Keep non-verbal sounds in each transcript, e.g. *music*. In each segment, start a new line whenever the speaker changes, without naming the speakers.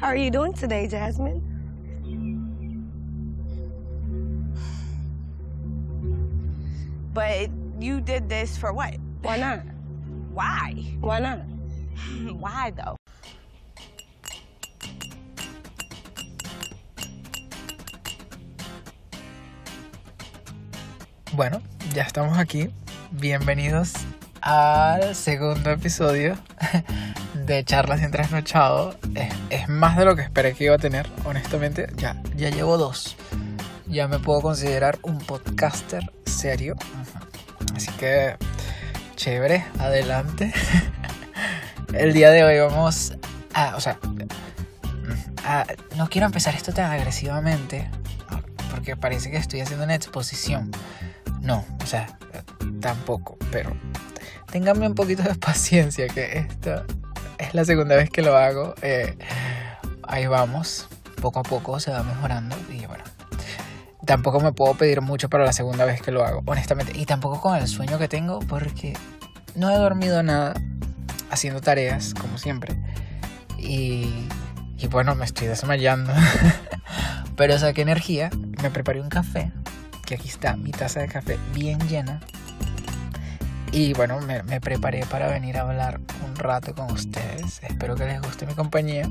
How are you doing today, Jasmine?
But you did this for what?
Why not?
Why?
Why not? *laughs*
Why though?
Bueno, ya estamos aquí. Bienvenidos al segundo episodio de Charlas sin Trasnochado. Es, más de lo que esperé que iba a tener, honestamente. Ya, ya llevo dos. Ya me puedo considerar un podcaster serio. Así que, chévere, adelante. *laughs* El día de hoy vamos a, o sea, no quiero empezar esto tan agresivamente, porque parece que estoy haciendo una exposición. No, o sea, tampoco, pero ténganme un poquito de paciencia, que esta es la segunda vez que lo hago. eh, ahí vamos, poco a poco se va mejorando y bueno. Tampoco me puedo pedir mucho para la segunda vez que lo hago, honestamente. Y tampoco con el sueño que tengo, porque no he dormido nada haciendo tareas, como siempre. Y, y bueno, me estoy desmayando. *laughs* Pero saqué energía, me preparé un café, que aquí está mi taza de café bien llena. Y bueno, me, me preparé para venir a hablar un rato con ustedes. Espero que les guste mi compañía.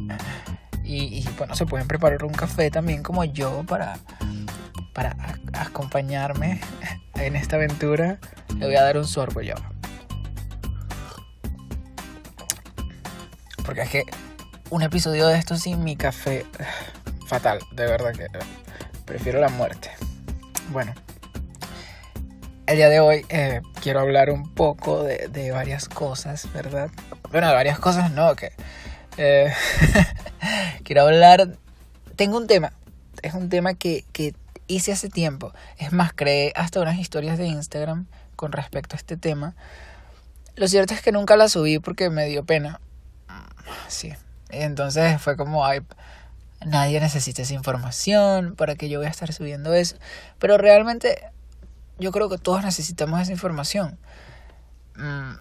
Y, y, bueno, se pueden preparar un café también como yo para, para acompañarme en esta aventura. Le voy a dar un sorbo yo. Porque es que un episodio de esto sin mi café, fatal, de verdad que prefiero la muerte. Bueno, el día de hoy eh, quiero hablar un poco de, de varias cosas, ¿verdad? Bueno, de varias cosas no, que... eh, *laughs* quiero hablar... Tengo un tema, es un tema que, hice hace tiempo. Es más, creé hasta unas historias de Instagram con respecto a este tema. Lo cierto es que nunca las subí porque me dio pena. Sí. Entonces fue como, ay, nadie necesita esa información, ¿para que yo voy a estar subiendo eso? Pero realmente yo creo que todos necesitamos esa información. Mm,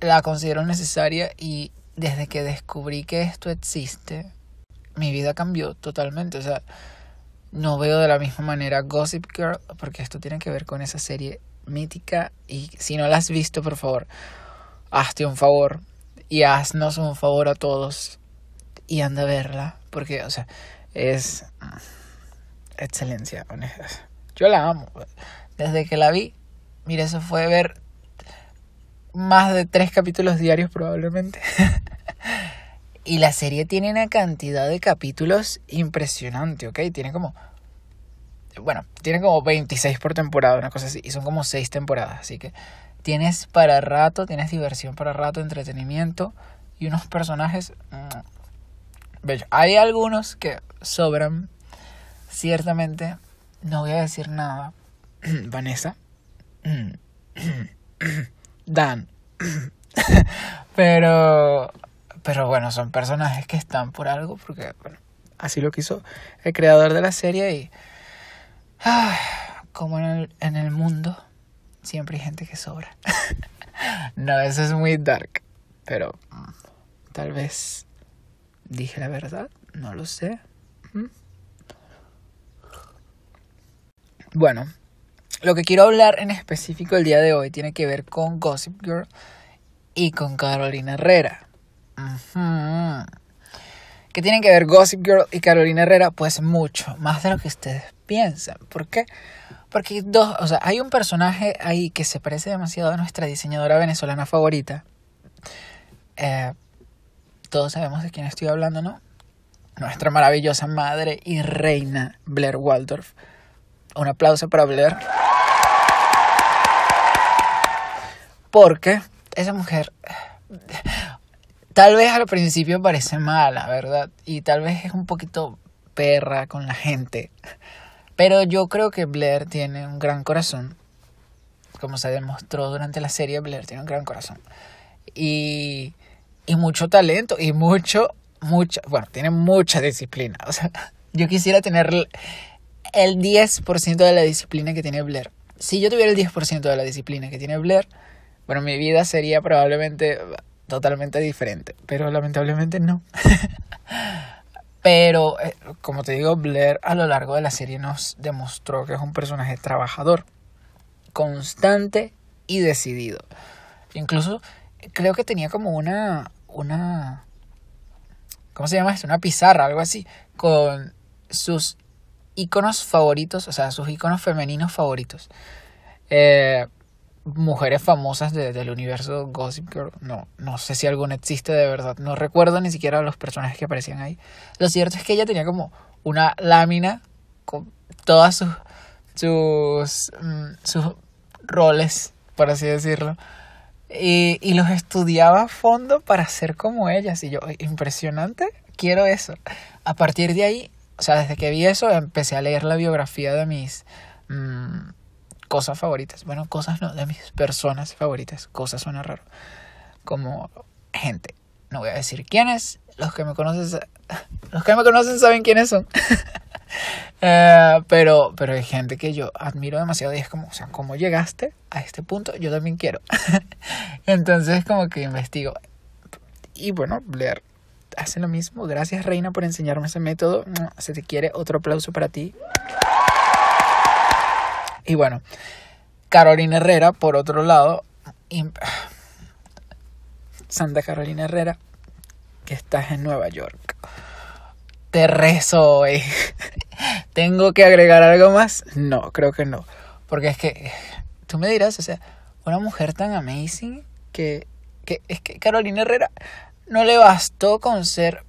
la considero necesaria y desde que descubrí que esto existe, mi vida cambió totalmente. O sea, no veo de la misma manera Gossip Girl, porque esto tiene que ver con esa serie mítica y si no la has visto, por favor, hazte un favor y haznos un favor a todos y anda a verla, porque, o sea, es mm, excelencia, honesta. Yo la amo. Desde que la vi, mira, eso fue ver más de tres capítulos diarios probablemente. *laughs* y la serie tiene una cantidad de capítulos impresionante, ¿ok? Tiene como... Bueno, tiene como 26 por temporada, una cosa así. Y son como 6 temporadas, así que tienes para rato, tienes diversión para rato, entretenimiento y unos personajes mm. Hay algunos que sobran, ciertamente. No voy a decir nada. *clears throat* Vanessa. *clears throat* Dan. *clears throat* pero, pero bueno, son personajes que están por algo, porque bueno, así lo quiso el creador de la serie y como en el, en el mundo siempre hay gente que sobra. *laughs* no, eso es muy dark, pero mm, tal vez dije la verdad, no lo sé. ¿Mm? Bueno, lo que quiero hablar en específico el día de hoy tiene que ver con Gossip Girl y con Carolina Herrera. ¿Qué tienen que ver Gossip Girl y Carolina Herrera? Pues mucho, más de lo que ustedes piensan. ¿Por qué? Porque dos, o sea, hay un personaje ahí que se parece demasiado a nuestra diseñadora venezolana favorita. Eh, todos sabemos de quién estoy hablando, ¿no? Nuestra maravillosa madre y reina Blair Waldorf. Un aplauso para Blair. Porque esa mujer tal vez al principio parece mala, ¿verdad? Y tal vez es un poquito perra con la gente. Pero yo creo que Blair tiene un gran corazón. Como se demostró durante la serie, Blair tiene un gran corazón. Y, y mucho talento. Y mucho, mucha, bueno, tiene mucha disciplina. *laughs* O sea, yo quisiera tener el- el 10% de la disciplina que tiene Blair. Si yo tuviera el 10% de la disciplina que tiene Blair, bueno, mi vida sería probablemente totalmente diferente. Pero lamentablemente no. *laughs* Pero, eh, como te digo, Blair a lo largo de la serie nos demostró que es un personaje trabajador, constante y decidido. Incluso creo que tenía como una, una, ¿cómo se llama esto? Una pizarra, algo así, con sus iconos favoritos, o sea, sus iconos femeninos favoritos. Eh, mujeres famosas del universo Gossip Girl. No, no sé si alguna existe de verdad. No recuerdo ni siquiera los personajes que aparecían ahí. Lo cierto es que ella tenía como una lámina con todas sus sus, mm, sus roles, por así decirlo. Y, y los estudiaba a fondo para ser como ellas. Y yo, impresionante, quiero eso. A partir de ahí, o sea, desde que vi eso, empecé a leer la biografía de mis mmm, cosas favoritas. Bueno, cosas no, de mis personas favoritas. Cosas suena raro. Como gente. No voy a decir quiénes. Los que me conocen, *laughs* los que me conocen saben quiénes son. *laughs* eh, pero, pero hay gente que yo admiro demasiado y es como, o sea, ¿cómo llegaste a este punto? Yo también quiero. *laughs* Entonces como que investigo. Y bueno, Blair hace lo mismo. Gracias Reina por enseñarme ese método. Se te quiere otro aplauso para ti. Y bueno, Carolina Herrera, por otro lado, *sighs* Santa Carolina Herrera, que estás en Nueva York. Te rezo hoy. *laughs* ¿Tengo que agregar algo más? No, creo que no. Porque es que, tú me dirás, o sea, una mujer tan amazing que, que es que Carolina Herrera no le bastó con ser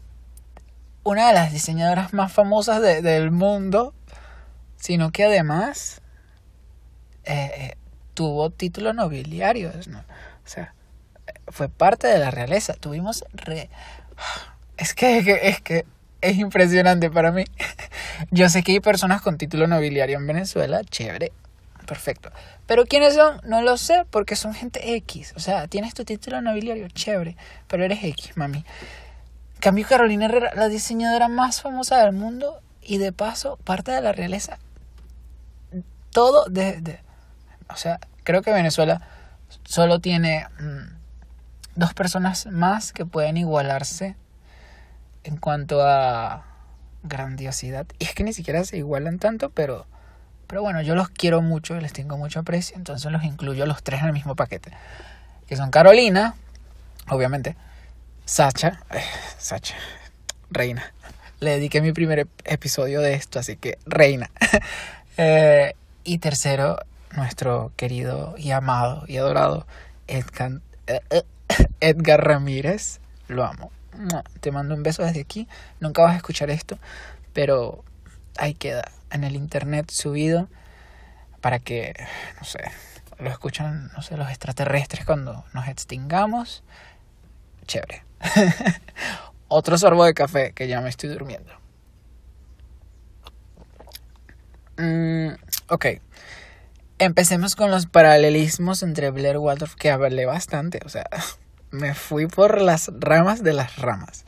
una de las diseñadoras más famosas de, del mundo, sino que además eh, tuvo títulos nobiliarios, ¿no? O sea, fue parte de la realeza. Tuvimos re... Es que, es que es impresionante para mí. *laughs* Yo sé que hay personas con título nobiliario en Venezuela, chévere, perfecto. Pero ¿quiénes son? No lo sé, porque son gente X. O sea, tienes tu título nobiliario, chévere, pero eres X, mami. Cambio Carolina Herrera, la diseñadora más famosa del mundo y de paso parte de la realeza. Todo de, o sea, creo que Venezuela solo tiene mmm, dos personas más que pueden igualarse en cuanto a grandiosidad. Y es que ni siquiera se igualan tanto, pero, pero bueno, yo los quiero mucho y les tengo mucho aprecio, entonces los incluyo los tres en el mismo paquete. Que son Carolina, obviamente, Sacha, eh, Sacha, Reina. Le dediqué mi primer episodio de esto, así que Reina. *laughs* eh, y tercero, nuestro querido y amado y adorado Edgar, *coughs* Edgar Ramírez. Lo amo. Te mando un beso desde aquí. Nunca vas a escuchar esto, pero ahí queda en el internet subido para que, no sé, lo escuchan, no sé, los extraterrestres cuando nos extingamos. Chévere. *laughs* Otro sorbo de café que ya me estoy durmiendo. Mm, ok. Empecemos con los paralelismos entre Blair Waldorf, que hablé bastante, o sea, *laughs* me fui por las ramas de las ramas.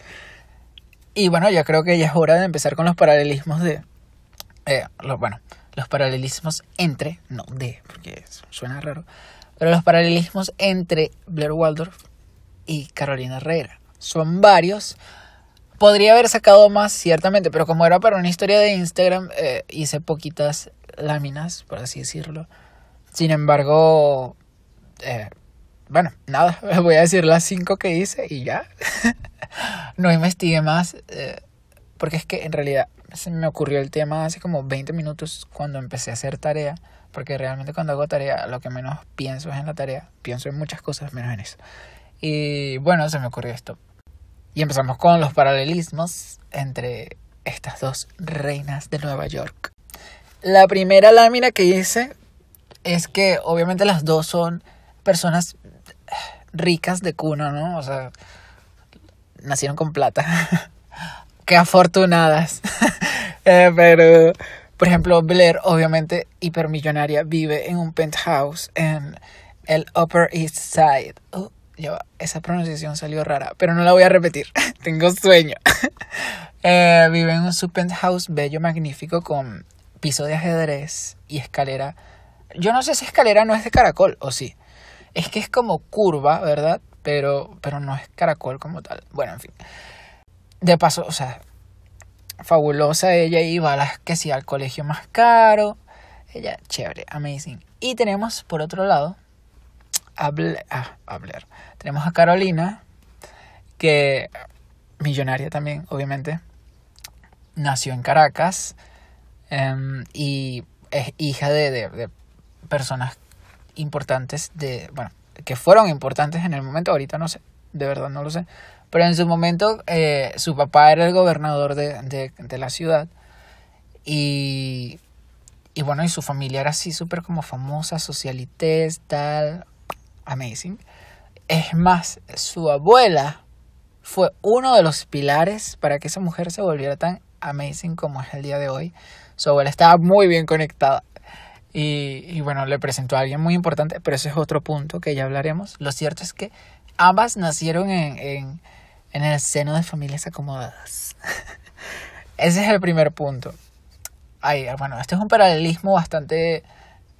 Y bueno, ya creo que ya es hora de empezar con los paralelismos de... Eh, los, bueno, los paralelismos entre, no de, porque suena raro, pero los paralelismos entre Blair Waldorf y Carolina Herrera. Son varios. Podría haber sacado más, ciertamente, pero como era para una historia de Instagram, eh, hice poquitas láminas, por así decirlo. Sin embargo, eh, bueno, nada, *laughs* voy a decir las cinco que hice y ya. *laughs* no investigué más, eh, porque es que en realidad se me ocurrió el tema hace como 20 minutos cuando empecé a hacer tarea, porque realmente cuando hago tarea lo que menos pienso es en la tarea, pienso en muchas cosas menos en eso. Y bueno, se me ocurrió esto. Y empezamos con los paralelismos entre estas dos reinas de Nueva York. La primera lámina que hice es que obviamente las dos son personas ricas de cuna, ¿no? O sea, nacieron con plata. *laughs* Qué afortunadas. *laughs* eh, pero, por ejemplo, Blair, obviamente hipermillonaria, vive en un penthouse en el Upper East Side. Oh, esa pronunciación salió rara, pero no la voy a repetir. *laughs* Tengo sueño. *laughs* eh, vive en un su penthouse bello, magnífico, con piso de ajedrez y escalera. Yo no sé si escalera no es de caracol o sí. Es que es como curva, ¿verdad? Pero, pero no es caracol como tal. Bueno, en fin. De paso, o sea, fabulosa, ella iba a las que sí al colegio más caro. Ella, chévere, amazing. Y tenemos por otro lado a Blair, ah. Tenemos a Carolina, que millonaria también, obviamente. Nació en Caracas em, y es hija de, de, de personas importantes de, bueno, que fueron importantes en el momento, ahorita no sé, de verdad no lo sé, pero en su momento eh, su papá era el gobernador de, de, de la ciudad y, y bueno, y su familia era así súper como famosa, socialites, tal, amazing. Es más, su abuela fue uno de los pilares para que esa mujer se volviera tan amazing como es el día de hoy. Su abuela estaba muy bien conectada. Y, y, bueno, le presentó a alguien muy importante, pero ese es otro punto que ya hablaremos. Lo cierto es que ambas nacieron en, en, en el seno de familias acomodadas. *laughs* ese es el primer punto. Ay, bueno, este es un paralelismo bastante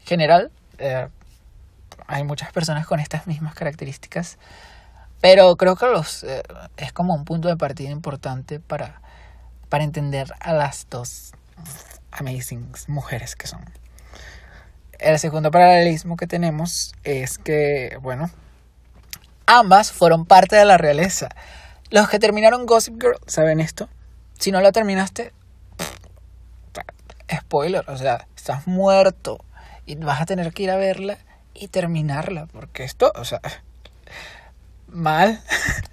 general. Eh, hay muchas personas con estas mismas características. Pero creo que los, eh, es como un punto de partida importante para, para entender a las dos amazing mujeres que son. El segundo paralelismo que tenemos es que, bueno, ambas fueron parte de la realeza. Los que terminaron Gossip Girl, ¿saben esto? Si no la terminaste, spoiler, o sea, estás muerto y vas a tener que ir a verla y terminarla, porque esto, o sea, mal.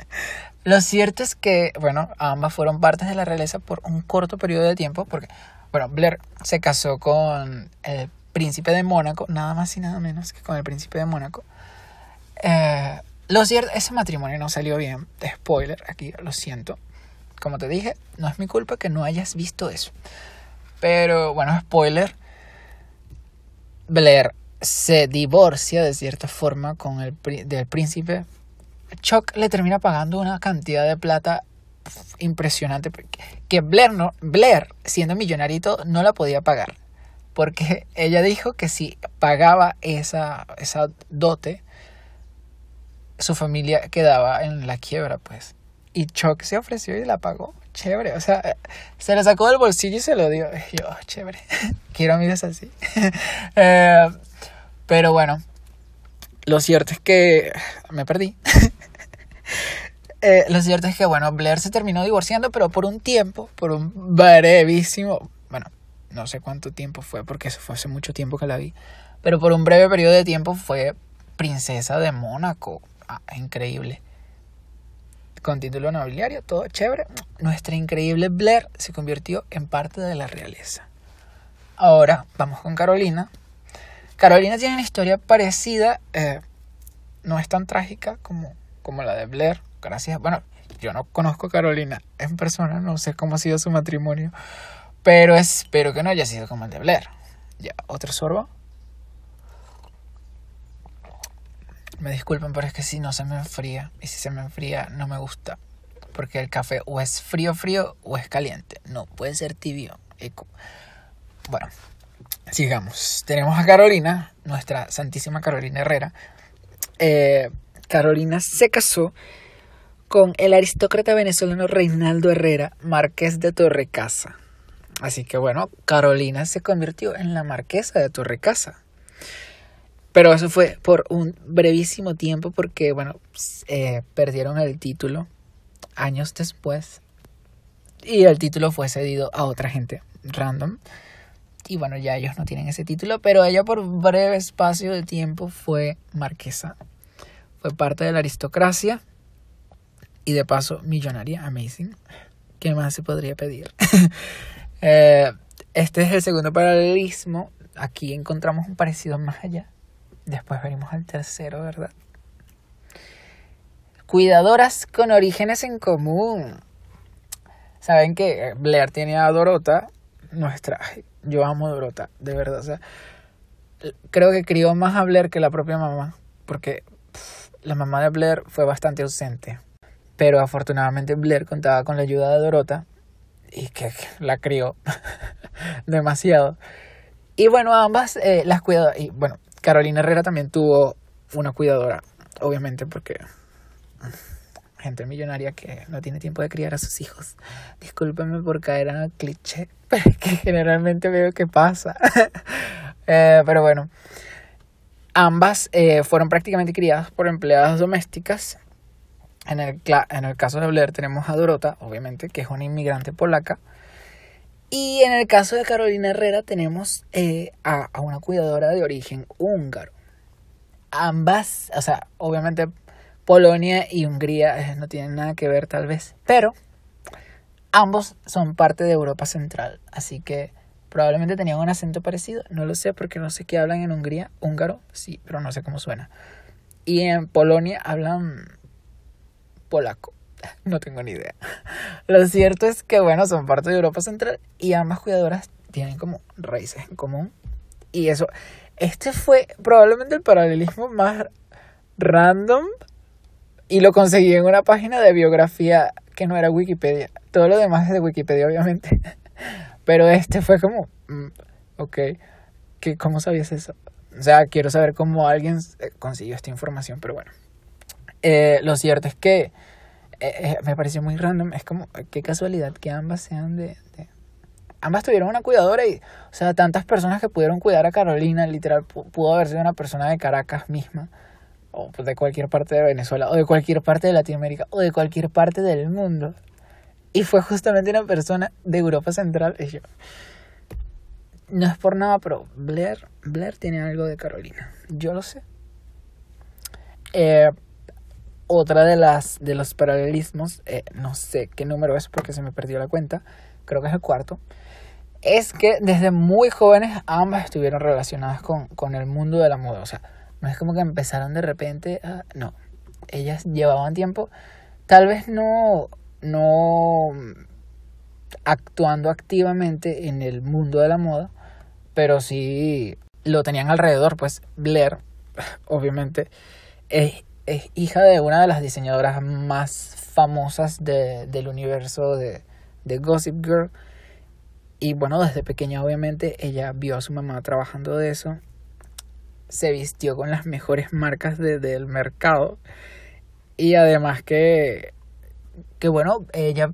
*laughs* Lo cierto es que, bueno, ambas fueron partes de la realeza por un corto periodo de tiempo, porque, bueno, Blair se casó con el príncipe de Mónaco, nada más y nada menos que con el príncipe de Mónaco. Eh, lo cierto, ese matrimonio no salió bien. Spoiler, aquí lo siento. Como te dije, no es mi culpa que no hayas visto eso. Pero bueno, spoiler. Blair se divorcia de cierta forma con el del príncipe. Chuck le termina pagando una cantidad de plata impresionante que Blair, no, siendo millonarito no la podía pagar porque ella dijo que si pagaba esa, esa dote, su familia quedaba en la quiebra, pues. Y Chuck se ofreció y la pagó. Chévere, o sea, se la sacó del bolsillo y se lo dio. Yo, chévere, *laughs* quiero amigas así. *laughs* eh, pero bueno, lo cierto es que me perdí. *laughs* eh, lo cierto es que, bueno, Blair se terminó divorciando, pero por un tiempo, por un brevísimo, bueno, no sé cuánto tiempo fue, porque eso fue hace mucho tiempo que la vi, pero por un breve periodo de tiempo fue princesa de Mónaco. Ah, increíble. Con título nobiliario, todo chévere. Nuestra increíble Blair se convirtió en parte de la realeza. Ahora vamos con Carolina. Carolina tiene una historia parecida, eh, no es tan trágica como, como la de Blair. Gracias. Bueno, yo no conozco a Carolina en persona, no sé cómo ha sido su matrimonio. Pero espero que no haya sido como el de Blair. Ya, otro sorbo. Me disculpen, pero es que si no se me enfría. Y si se me enfría, no me gusta. Porque el café o es frío, frío o es caliente. No, puede ser tibio. Bueno, sigamos. Tenemos a Carolina, nuestra Santísima Carolina Herrera. Eh, Carolina se casó con el aristócrata venezolano Reinaldo Herrera, marqués de Torrecasa. Así que bueno, Carolina se convirtió en la marquesa de Torrecasa. Pero eso fue por un brevísimo tiempo porque, bueno, eh, perdieron el título años después. Y el título fue cedido a otra gente random. Y bueno, ya ellos no tienen ese título, pero ella por un breve espacio de tiempo fue marquesa. Fue parte de la aristocracia y de paso millonaria, amazing. ¿Qué más se podría pedir? *laughs* Eh, este es el segundo paralelismo. Aquí encontramos un parecido más allá. Después venimos al tercero, ¿verdad? Cuidadoras con orígenes en común. Saben que Blair tiene a Dorota, nuestra. Yo amo a Dorota, de verdad. O sea, creo que crió más a Blair que la propia mamá. Porque la mamá de Blair fue bastante ausente. Pero afortunadamente Blair contaba con la ayuda de Dorota y que la crió *laughs* demasiado. Y bueno, ambas eh, las cuidadoras. Y bueno, Carolina Herrera también tuvo una cuidadora, obviamente, porque gente millonaria que no tiene tiempo de criar a sus hijos. Discúlpenme por caer en el cliché, *laughs* pero es que generalmente veo que pasa. *laughs* Eh, pero bueno, ambas eh, fueron prácticamente criadas por empleadas domésticas. En el, en el caso de Blair tenemos a Dorota, obviamente, que es una inmigrante polaca. Y en el caso de Carolina Herrera tenemos eh, a, a una cuidadora de origen húngaro. Ambas, o sea, obviamente Polonia y Hungría eh, no tienen nada que ver tal vez, pero ambos son parte de Europa Central, así que probablemente tenían un acento parecido, no lo sé porque no sé qué hablan en Hungría, húngaro, sí, pero no sé cómo suena. Y en Polonia hablan polaco, *laughs* no tengo ni idea. Lo cierto es que bueno, son parte de Europa Central y ambas cuidadoras tienen como raíces en común y eso este fue probablemente el paralelismo más random y lo conseguí en una página de biografía que no era Wikipedia. Todo lo demás es de Wikipedia, obviamente. *laughs* Pero este fue como, mm, ok, ¿qué, ¿cómo sabías eso? O sea, quiero saber cómo alguien eh, consiguió esta información, pero bueno. Eh, lo cierto es que eh, me pareció muy random. Es como, qué casualidad que ambas sean de, de, Ambas tuvieron una cuidadora y, o sea, tantas personas que pudieron cuidar a Carolina, literal, pudo haber sido una persona de Caracas misma o de cualquier parte de Venezuela, o de cualquier parte de Latinoamérica, o de cualquier parte del mundo. Y fue justamente una persona de Europa Central. Y yo, no es por nada, pero Blair, Blair tiene algo de Carolina. Yo lo sé. Eh, otra de las de los paralelismos, eh, no sé qué número es porque se me perdió la cuenta, creo que es el cuarto, es que desde muy jóvenes ambas estuvieron relacionadas con, con el mundo de la moda. O sea, no es como que empezaron de repente a... No, ellas llevaban tiempo, tal vez no, no actuando activamente en el mundo de la moda, pero sí lo tenían alrededor, pues Blair, *laughs* obviamente, es, es hija de una de las diseñadoras más famosas de, del universo de, de Gossip Girl. Y bueno, desde pequeña obviamente ella vio a su mamá trabajando de eso se vistió con las mejores marcas del mercado. Y además que, que bueno, ella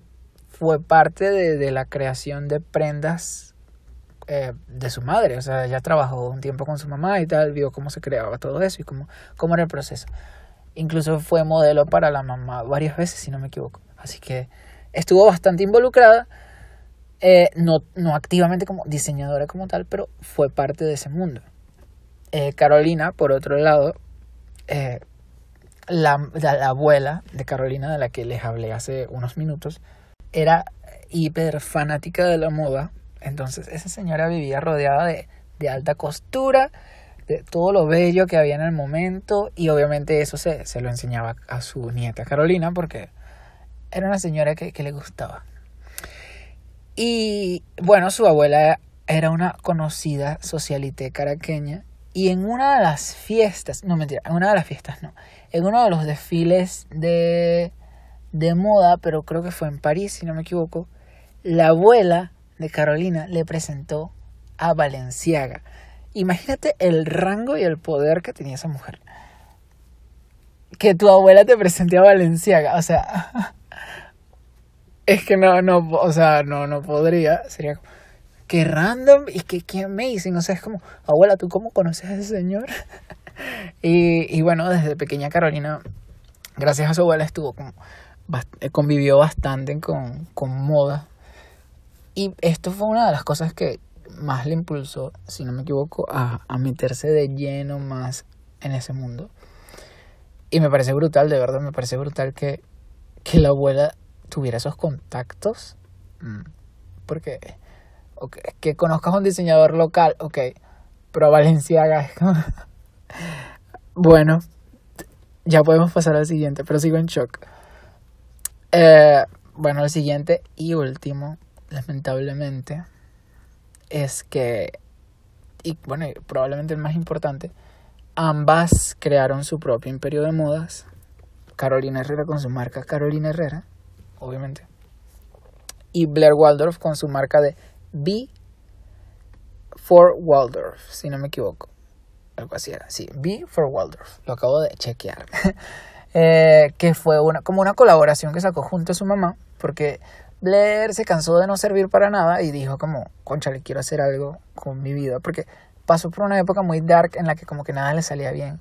fue parte de, la creación de prendas eh, de su madre. O sea, ella trabajó un tiempo con su mamá y tal, vio cómo se creaba todo eso y cómo, cómo era el proceso. Incluso fue modelo para la mamá varias veces, si no me equivoco. Así que estuvo bastante involucrada. Eh, no, no activamente como diseñadora como tal, pero fue parte de ese mundo. Eh, Carolina, por otro lado, eh, la, abuela de Carolina, de la que les hablé hace unos minutos, era hiper fanática de la moda. Entonces esa señora vivía rodeada de, alta costura, de todo lo bello que había en el momento y obviamente eso se, lo enseñaba a su nieta Carolina porque era una señora que, que le gustaba. Y bueno, su abuela era una conocida socialité caraqueña y en una de las fiestas, no mentira, en una de las fiestas no, en uno de los desfiles de, de moda, pero creo que fue en París, si no me equivoco, la abuela de Carolina le presentó a Valenciaga. Imagínate el rango y el poder que tenía esa mujer. Que tu abuela te presente a Valenciaga, o sea, *laughs* es que no, no, o sea, no, no podría, sería qué random y qué, qué amazing. O sea, es como, abuela, ¿tú cómo conoces a ese señor? *laughs* y, y bueno, desde pequeña Carolina, gracias a su abuela, estuvo como, eh, convivió bastante con, con moda. Y esto fue una de las cosas que más le impulsó, si no me equivoco, a, a meterse de lleno más en ese mundo. Y me parece brutal, de verdad, me parece brutal que, que la abuela tuviera esos contactos. Mm, porque que conozcas a un diseñador local, ok, pero Valenciaga *laughs* bueno, ya podemos pasar al siguiente, pero sigo en shock. Eh, bueno, el siguiente y último, lamentablemente, es que, y bueno, probablemente el más importante, ambas crearon su propio imperio de modas. Carolina Herrera con su marca Carolina Herrera, obviamente. Y Blair Waldorf con su marca de B for Waldorf, si no me equivoco. Algo así era. Sí, B for Waldorf. Lo acabo de chequear. *laughs* eh, que fue una, como una colaboración que sacó junto a su mamá, porque Blair se cansó de no servir para nada y dijo como, concha, le quiero hacer algo con mi vida, porque pasó por una época muy dark en la que como que nada le salía bien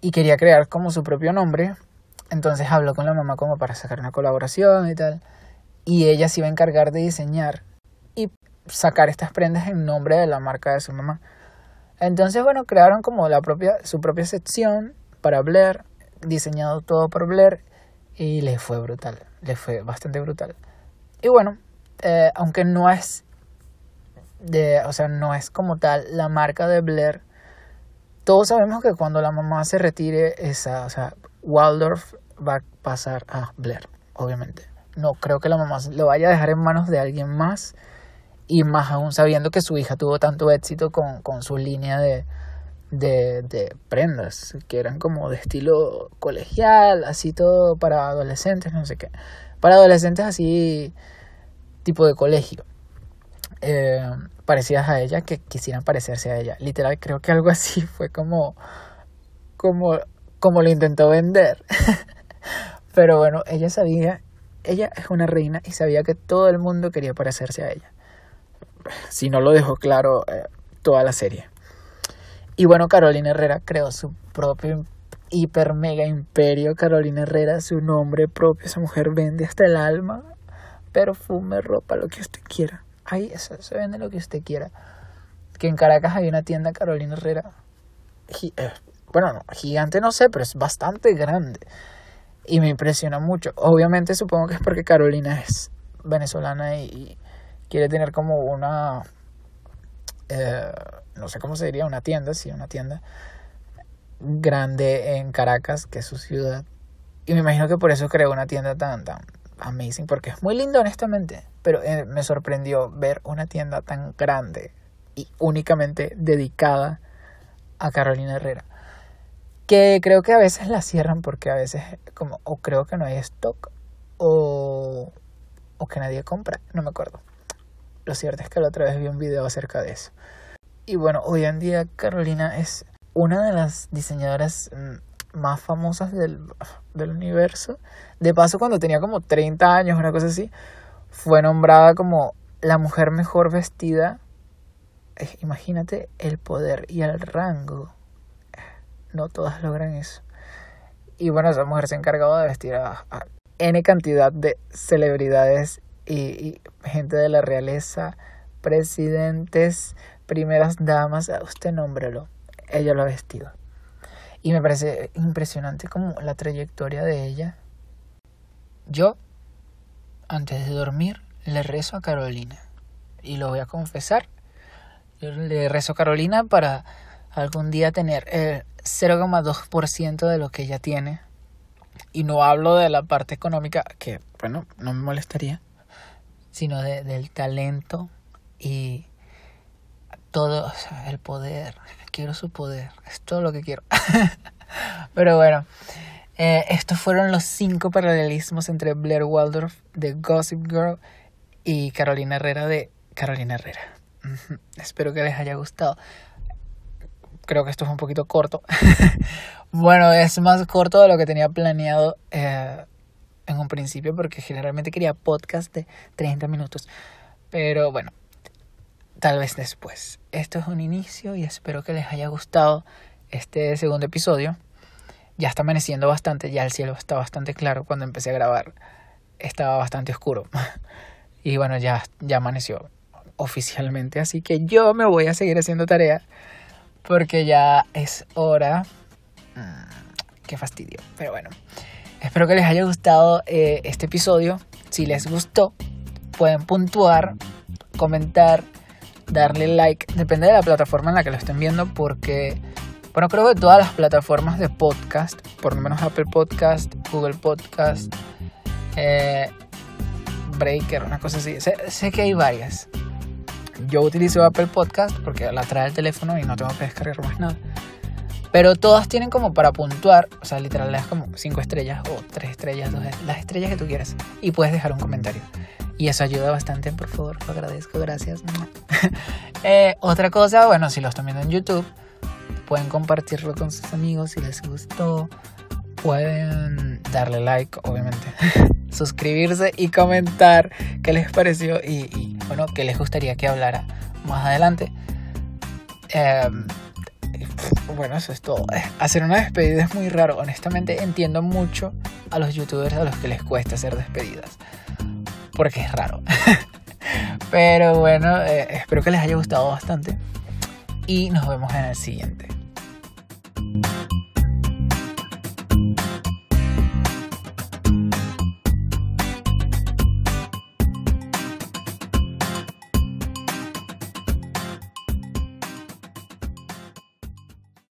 y quería crear como su propio nombre, entonces habló con la mamá como para sacar una colaboración y tal, y ella se iba a encargar de diseñar y sacar estas prendas en nombre de la marca de su mamá. Entonces, bueno, crearon como la propia, su propia sección para Blair, diseñado todo por Blair y le fue brutal, le fue bastante brutal. Y bueno, eh, aunque no es de, o sea, no es como tal la marca de Blair, todos sabemos que cuando la mamá se retire, esa, o sea, Waldorf va a pasar a Blair, obviamente. No creo que la mamá lo vaya a dejar en manos de alguien más y más aún sabiendo que su hija tuvo tanto éxito con, con su línea de, de, de, prendas que eran como de estilo colegial, así todo para adolescentes, no sé qué. Para adolescentes así tipo de colegio. Eh, parecidas a ella que quisieran parecerse a ella. Literal, creo que algo así fue como como como lo intentó vender. *laughs* Pero bueno, ella sabía, ella es una reina y sabía que todo el mundo quería parecerse a ella. Si no lo dejó claro eh, toda la serie. Y bueno, Carolina Herrera creó su propio hiper mega imperio. Carolina Herrera, su nombre propio. Esa mujer vende hasta el alma. Perfume, ropa, lo que usted quiera. Ahí eso, se vende lo que usted quiera. Que en Caracas hay una tienda Carolina Herrera. Eh, bueno, no, gigante no sé, pero es bastante grande. Y me impresiona mucho. Obviamente supongo que es porque Carolina es venezolana y, quiere tener como una... Eh, no sé cómo se diría, una tienda, sí, una tienda grande en Caracas, que es su ciudad. Y me imagino que por eso creó una tienda tan, tan amazing, porque es muy linda honestamente, pero eh, me sorprendió ver una tienda tan grande y únicamente dedicada a Carolina Herrera. Que creo que a veces la cierran porque a veces como o creo que no hay stock o, o que nadie compra, no me acuerdo. Lo cierto es que la otra vez vi un video acerca de eso. Y bueno, hoy en día Carolina es una de las diseñadoras mm, más famosas del, del, universo. De paso, cuando tenía como 30 años, una cosa así, fue nombrada como la mujer mejor vestida. Eh, imagínate el poder y el rango. No todas logran eso. Y bueno, esa mujer se encargaba de vestir a, N cantidad de celebridades y, gente de la realeza, presidentes, primeras damas, usted nómbrelo, ella lo ha vestido. Y me parece impresionante como la trayectoria de ella. Yo, antes de dormir, le rezo a Carolina. Y lo voy a confesar. Yo le rezo a Carolina para algún día tener el 0,2% de lo que ella tiene. Y no hablo de la parte económica, que bueno, no me molestaría, sino de, del talento y todo, el poder. Quiero su poder. Es todo lo que quiero. *laughs* Pero bueno, eh, estos fueron los cinco paralelismos entre Blair Waldorf de Gossip Girl y Carolina Herrera de Carolina Herrera. Espero que les haya gustado. Creo que esto es un poquito corto. *laughs* bueno, es más corto de lo que tenía planeado eh, en un principio porque generalmente quería podcast de 30 minutos. Pero bueno, tal vez después. Esto es un inicio y espero que les haya gustado este segundo episodio. Ya está amaneciendo bastante, ya el cielo está bastante claro. Cuando empecé a grabar estaba bastante oscuro. *laughs* Y bueno, ya, ya amaneció oficialmente. Así que yo me voy a seguir haciendo tarea porque ya es hora. Mm, qué fastidio. Pero bueno, espero que les haya gustado eh, este episodio. Si les gustó, pueden puntuar, comentar darle like, depende de la plataforma en la que lo estén viendo, porque, bueno, creo que todas las plataformas de podcast, por lo menos Apple Podcast, Google Podcast, eh, Breaker, una cosa así, sé, sé, que hay varias. Yo utilizo Apple Podcast porque la trae el teléfono y no tengo que descargar más nada. Pero todas tienen como para puntuar, o sea, literal, le das como 5 estrellas o 3 estrellas, dos, las estrellas que tú quieras. Y puedes dejar un comentario. Y eso ayuda bastante, por favor, lo agradezco, gracias. *laughs* eh, otra cosa, bueno, si lo están viendo en YouTube, pueden compartirlo con sus amigos si les gustó. pueden darle like, obviamente, *laughs* suscribirse y comentar qué les pareció y, bueno, qué les gustaría que hablara más adelante. Eh, bueno, eso es todo. Hacer una despedida es muy raro. Honestamente entiendo mucho a los youtubers a los que les cuesta hacer despedidas porque es raro. *laughs* Pero bueno, eh, espero que les haya gustado bastante. Y nos vemos en el siguiente.